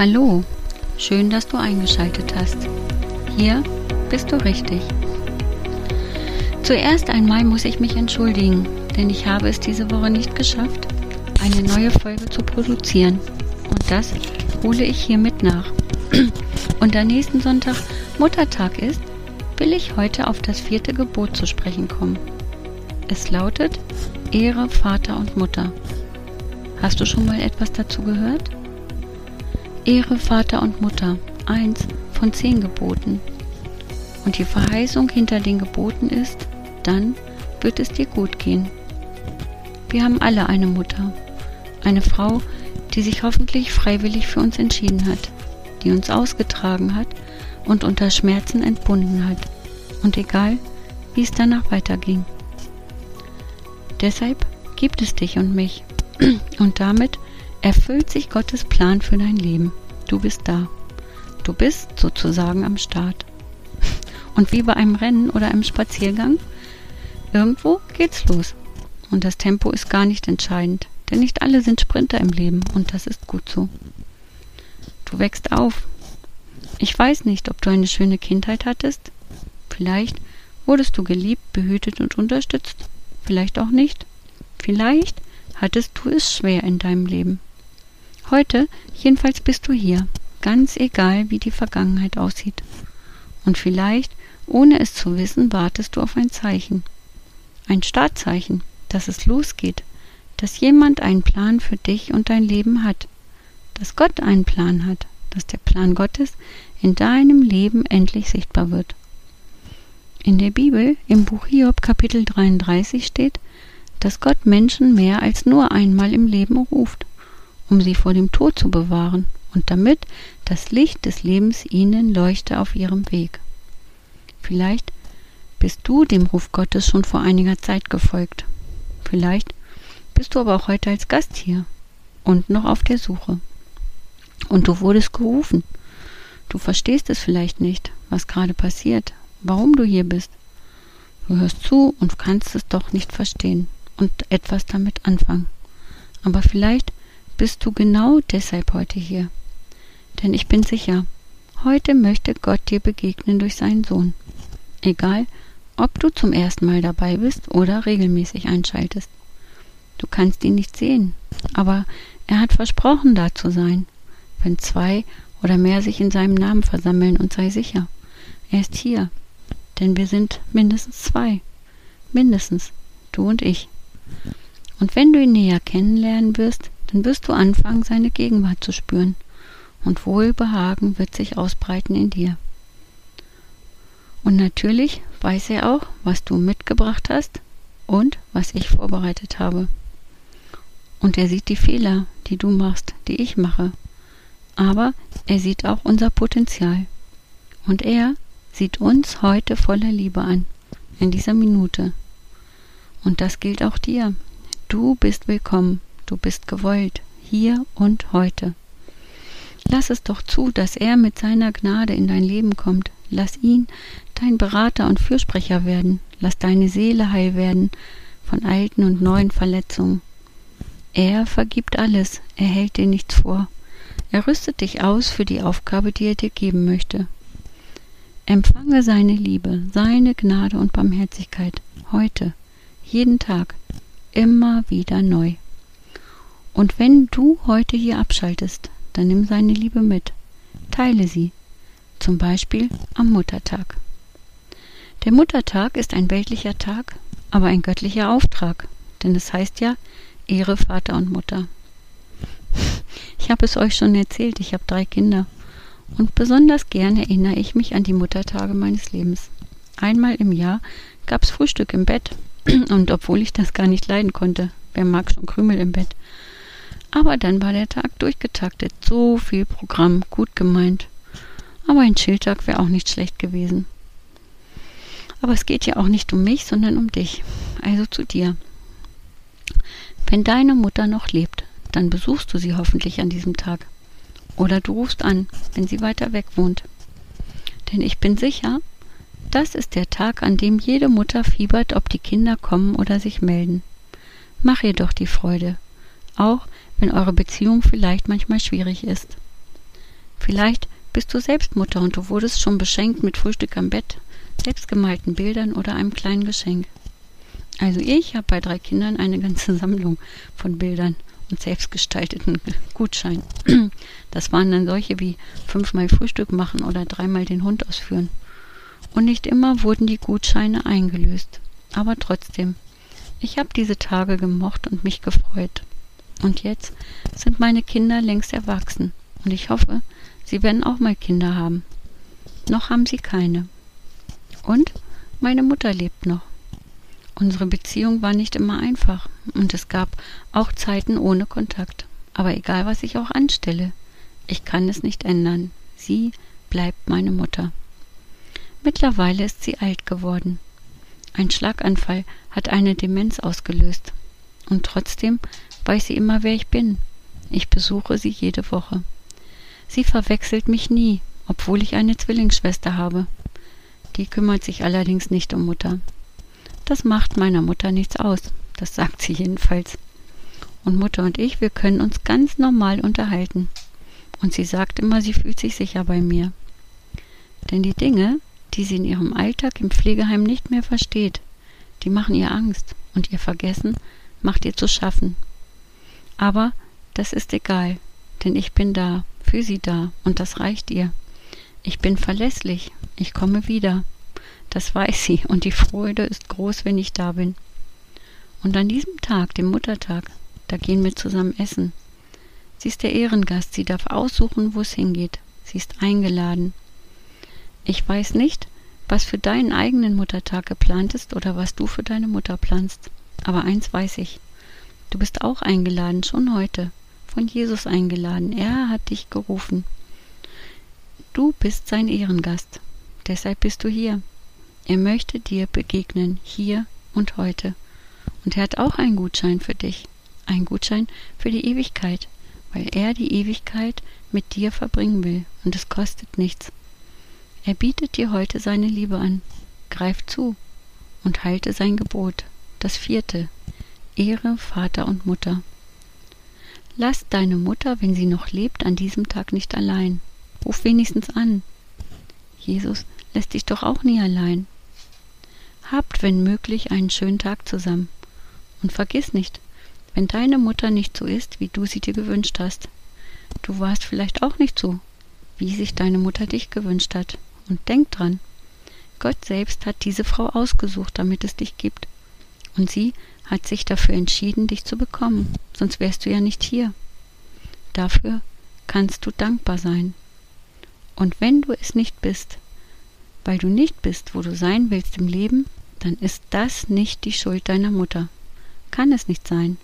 Hallo, schön, dass du eingeschaltet hast. Hier bist du richtig. Zuerst einmal muss ich mich entschuldigen, denn ich habe es diese Woche nicht geschafft, eine neue Folge zu produzieren. Und das hole ich hiermit nach. Und da nächsten Sonntag Muttertag ist, will ich heute auf das vierte Gebot zu sprechen kommen. Es lautet, Ehre Vater und Mutter. Hast du schon mal etwas dazu gehört? Ehre Vater und Mutter, eins von zehn Geboten. Und die Verheißung hinter den Geboten ist, dann wird es dir gut gehen. Wir haben alle eine Mutter, eine Frau, die sich hoffentlich freiwillig für uns entschieden hat, die uns ausgetragen hat und unter Schmerzen entbunden hat. Und egal, wie es danach weiterging. Deshalb gibt es dich und mich. Und damit erfüllt sich Gottes Plan für dein Leben. Du bist da. Du bist sozusagen am Start. Und wie bei einem Rennen oder einem Spaziergang, irgendwo geht's los. Und das Tempo ist gar nicht entscheidend, denn nicht alle sind Sprinter im Leben und das ist gut so. Du wächst auf. Ich weiß nicht, ob du eine schöne Kindheit hattest. Vielleicht wurdest du geliebt, behütet und unterstützt. Vielleicht auch nicht. Vielleicht hattest du es schwer in deinem Leben. Heute jedenfalls bist du hier, ganz egal, wie die Vergangenheit aussieht. Und vielleicht, ohne es zu wissen, wartest du auf ein Zeichen. Ein Startzeichen, dass es losgeht, dass jemand einen Plan für dich und dein Leben hat, dass Gott einen Plan hat, dass der Plan Gottes in deinem Leben endlich sichtbar wird. In der Bibel, im Buch Hiob Kapitel 33 steht, dass Gott Menschen mehr als nur einmal im Leben ruft um sie vor dem Tod zu bewahren und damit das Licht des Lebens ihnen leuchte auf ihrem Weg. Vielleicht bist du dem Ruf Gottes schon vor einiger Zeit gefolgt. Vielleicht bist du aber auch heute als Gast hier und noch auf der Suche. Und du wurdest gerufen. Du verstehst es vielleicht nicht, was gerade passiert, warum du hier bist. Du hörst zu und kannst es doch nicht verstehen und etwas damit anfangen. Aber vielleicht bist du genau deshalb heute hier. Denn ich bin sicher, heute möchte Gott dir begegnen durch seinen Sohn. Egal, ob du zum ersten Mal dabei bist oder regelmäßig einschaltest. Du kannst ihn nicht sehen, aber er hat versprochen, da zu sein. Wenn zwei oder mehr sich in seinem Namen versammeln und sei sicher, er ist hier, denn wir sind mindestens zwei. Mindestens, du und ich. Und wenn du ihn näher kennenlernen wirst, dann wirst du anfangen, seine Gegenwart zu spüren, und Wohlbehagen wird sich ausbreiten in dir. Und natürlich weiß er auch, was du mitgebracht hast und was ich vorbereitet habe. Und er sieht die Fehler, die du machst, die ich mache. Aber er sieht auch unser Potenzial. Und er sieht uns heute voller Liebe an, in dieser Minute. Und das gilt auch dir. Du bist willkommen du bist gewollt, hier und heute. Lass es doch zu, dass er mit seiner Gnade in dein Leben kommt. Lass ihn dein Berater und Fürsprecher werden. Lass deine Seele heil werden von alten und neuen Verletzungen. Er vergibt alles, er hält dir nichts vor. Er rüstet dich aus für die Aufgabe, die er dir geben möchte. Empfange seine Liebe, seine Gnade und Barmherzigkeit heute, jeden Tag, immer wieder neu. Und wenn du heute hier abschaltest, dann nimm seine Liebe mit. Teile sie. Zum Beispiel am Muttertag. Der Muttertag ist ein weltlicher Tag, aber ein göttlicher Auftrag, denn es heißt ja Ehre Vater und Mutter. Ich habe es euch schon erzählt, ich habe drei Kinder und besonders gern erinnere ich mich an die Muttertage meines Lebens. Einmal im Jahr gab es Frühstück im Bett und obwohl ich das gar nicht leiden konnte, wer mag schon Krümel im Bett, aber dann war der Tag durchgetaktet. So viel Programm, gut gemeint. Aber ein Chilltag wäre auch nicht schlecht gewesen. Aber es geht ja auch nicht um mich, sondern um dich. Also zu dir. Wenn deine Mutter noch lebt, dann besuchst du sie hoffentlich an diesem Tag. Oder du rufst an, wenn sie weiter weg wohnt. Denn ich bin sicher, das ist der Tag, an dem jede Mutter fiebert, ob die Kinder kommen oder sich melden. Mach ihr doch die Freude, auch wenn eure Beziehung vielleicht manchmal schwierig ist. Vielleicht bist du selbst Mutter und du wurdest schon beschenkt mit Frühstück am Bett, selbstgemalten Bildern oder einem kleinen Geschenk. Also ich habe bei drei Kindern eine ganze Sammlung von Bildern und selbstgestalteten Gutscheinen. Das waren dann solche wie fünfmal Frühstück machen oder dreimal den Hund ausführen. Und nicht immer wurden die Gutscheine eingelöst. Aber trotzdem, ich habe diese Tage gemocht und mich gefreut. Und jetzt sind meine Kinder längst erwachsen. Und ich hoffe, sie werden auch mal Kinder haben. Noch haben sie keine. Und meine Mutter lebt noch. Unsere Beziehung war nicht immer einfach und es gab auch Zeiten ohne Kontakt. Aber egal, was ich auch anstelle, ich kann es nicht ändern. Sie bleibt meine Mutter. Mittlerweile ist sie alt geworden. Ein Schlaganfall hat eine Demenz ausgelöst. Und trotzdem weiß sie immer, wer ich bin. Ich besuche sie jede Woche. Sie verwechselt mich nie, obwohl ich eine Zwillingsschwester habe. Die kümmert sich allerdings nicht um Mutter. Das macht meiner Mutter nichts aus, das sagt sie jedenfalls. Und Mutter und ich, wir können uns ganz normal unterhalten. Und sie sagt immer, sie fühlt sich sicher bei mir. Denn die Dinge, die sie in ihrem Alltag im Pflegeheim nicht mehr versteht, die machen ihr Angst und ihr Vergessen macht ihr zu schaffen. Aber das ist egal, denn ich bin da, für sie da, und das reicht ihr. Ich bin verlässlich, ich komme wieder. Das weiß sie, und die Freude ist groß, wenn ich da bin. Und an diesem Tag, dem Muttertag, da gehen wir zusammen essen. Sie ist der Ehrengast, sie darf aussuchen, wo es hingeht. Sie ist eingeladen. Ich weiß nicht, was für deinen eigenen Muttertag geplant ist oder was du für deine Mutter planst. Aber eins weiß ich. Du bist auch eingeladen, schon heute. Von Jesus eingeladen. Er hat dich gerufen. Du bist sein Ehrengast. Deshalb bist du hier. Er möchte dir begegnen, hier und heute. Und er hat auch einen Gutschein für dich. Einen Gutschein für die Ewigkeit, weil er die Ewigkeit mit dir verbringen will. Und es kostet nichts. Er bietet dir heute seine Liebe an. Greif zu und halte sein Gebot. Das vierte. Ehre Vater und Mutter. Lass deine Mutter, wenn sie noch lebt, an diesem Tag nicht allein. Ruf wenigstens an. Jesus lässt dich doch auch nie allein. Habt, wenn möglich, einen schönen Tag zusammen. Und vergiss nicht, wenn deine Mutter nicht so ist, wie du sie dir gewünscht hast. Du warst vielleicht auch nicht so, wie sich deine Mutter dich gewünscht hat. Und denk dran, Gott selbst hat diese Frau ausgesucht, damit es dich gibt. Und sie hat sich dafür entschieden, dich zu bekommen, sonst wärst du ja nicht hier. Dafür kannst du dankbar sein. Und wenn du es nicht bist, weil du nicht bist, wo du sein willst im Leben, dann ist das nicht die Schuld deiner Mutter. Kann es nicht sein.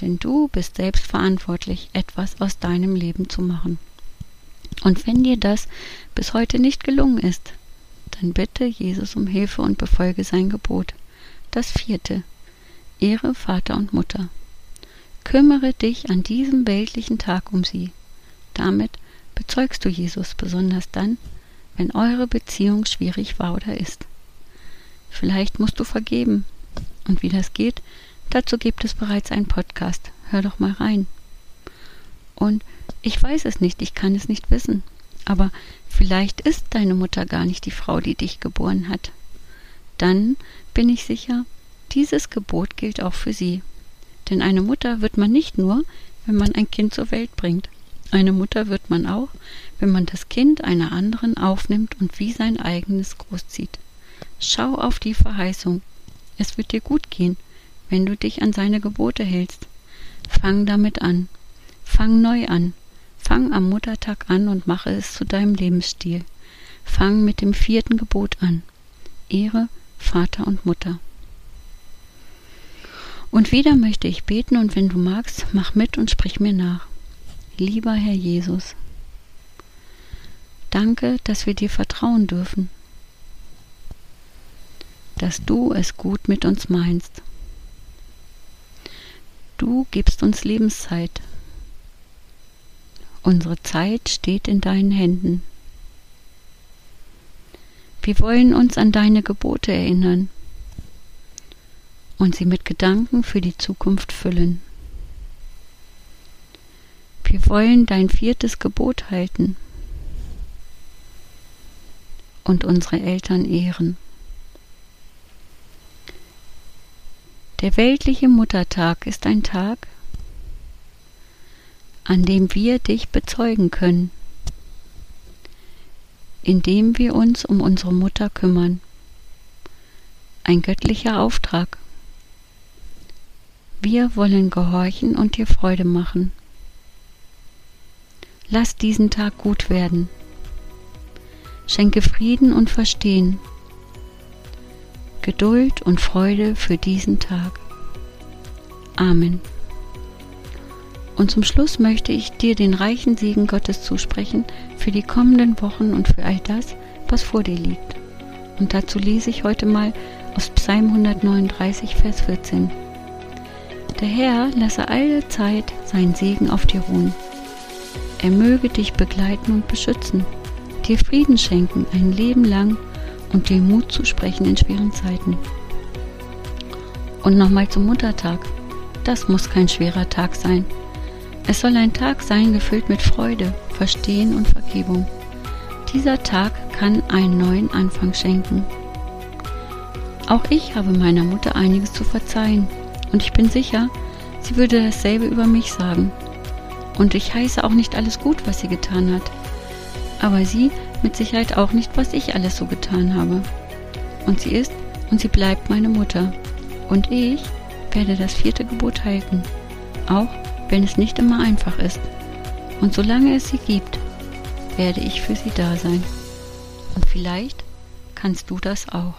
Denn du bist selbst verantwortlich, etwas aus deinem Leben zu machen. Und wenn dir das bis heute nicht gelungen ist, dann bitte Jesus um Hilfe und befolge sein Gebot. Das vierte. Ehre Vater und Mutter. Kümmere dich an diesem weltlichen Tag um sie. Damit bezeugst du Jesus besonders dann, wenn eure Beziehung schwierig war oder ist. Vielleicht musst du vergeben. Und wie das geht, dazu gibt es bereits einen Podcast. Hör doch mal rein. Und ich weiß es nicht, ich kann es nicht wissen. Aber vielleicht ist deine Mutter gar nicht die Frau, die dich geboren hat. Dann bin ich sicher, dieses Gebot gilt auch für sie. Denn eine Mutter wird man nicht nur, wenn man ein Kind zur Welt bringt. Eine Mutter wird man auch, wenn man das Kind einer anderen aufnimmt und wie sein eigenes großzieht. Schau auf die Verheißung. Es wird dir gut gehen, wenn du dich an seine Gebote hältst. Fang damit an. Fang neu an. Fang am Muttertag an und mache es zu deinem Lebensstil. Fang mit dem vierten Gebot an. Ehre Vater und Mutter. Und wieder möchte ich beten und wenn du magst, mach mit und sprich mir nach. Lieber Herr Jesus, danke, dass wir dir vertrauen dürfen, dass du es gut mit uns meinst. Du gibst uns Lebenszeit. Unsere Zeit steht in deinen Händen. Wir wollen uns an deine Gebote erinnern und sie mit Gedanken für die Zukunft füllen. Wir wollen dein viertes Gebot halten und unsere Eltern ehren. Der weltliche Muttertag ist ein Tag, an dem wir dich bezeugen können indem wir uns um unsere Mutter kümmern. Ein göttlicher Auftrag. Wir wollen gehorchen und dir Freude machen. Lass diesen Tag gut werden. Schenke Frieden und Verstehen, Geduld und Freude für diesen Tag. Amen. Und zum Schluss möchte ich dir den reichen Segen Gottes zusprechen für die kommenden Wochen und für all das, was vor dir liegt. Und dazu lese ich heute mal aus Psalm 139, Vers 14. Der Herr lasse alle Zeit seinen Segen auf dir ruhen. Er möge dich begleiten und beschützen, dir Frieden schenken ein Leben lang und dir Mut zu sprechen in schweren Zeiten. Und nochmal zum Muttertag. Das muss kein schwerer Tag sein. Es soll ein Tag sein gefüllt mit Freude, Verstehen und Vergebung. Dieser Tag kann einen neuen Anfang schenken. Auch ich habe meiner Mutter einiges zu verzeihen und ich bin sicher, sie würde dasselbe über mich sagen. Und ich heiße auch nicht alles gut, was sie getan hat. Aber sie mit Sicherheit auch nicht, was ich alles so getan habe. Und sie ist und sie bleibt meine Mutter. Und ich werde das vierte Gebot halten, auch wenn es nicht immer einfach ist. Und solange es sie gibt, werde ich für sie da sein. Und vielleicht kannst du das auch.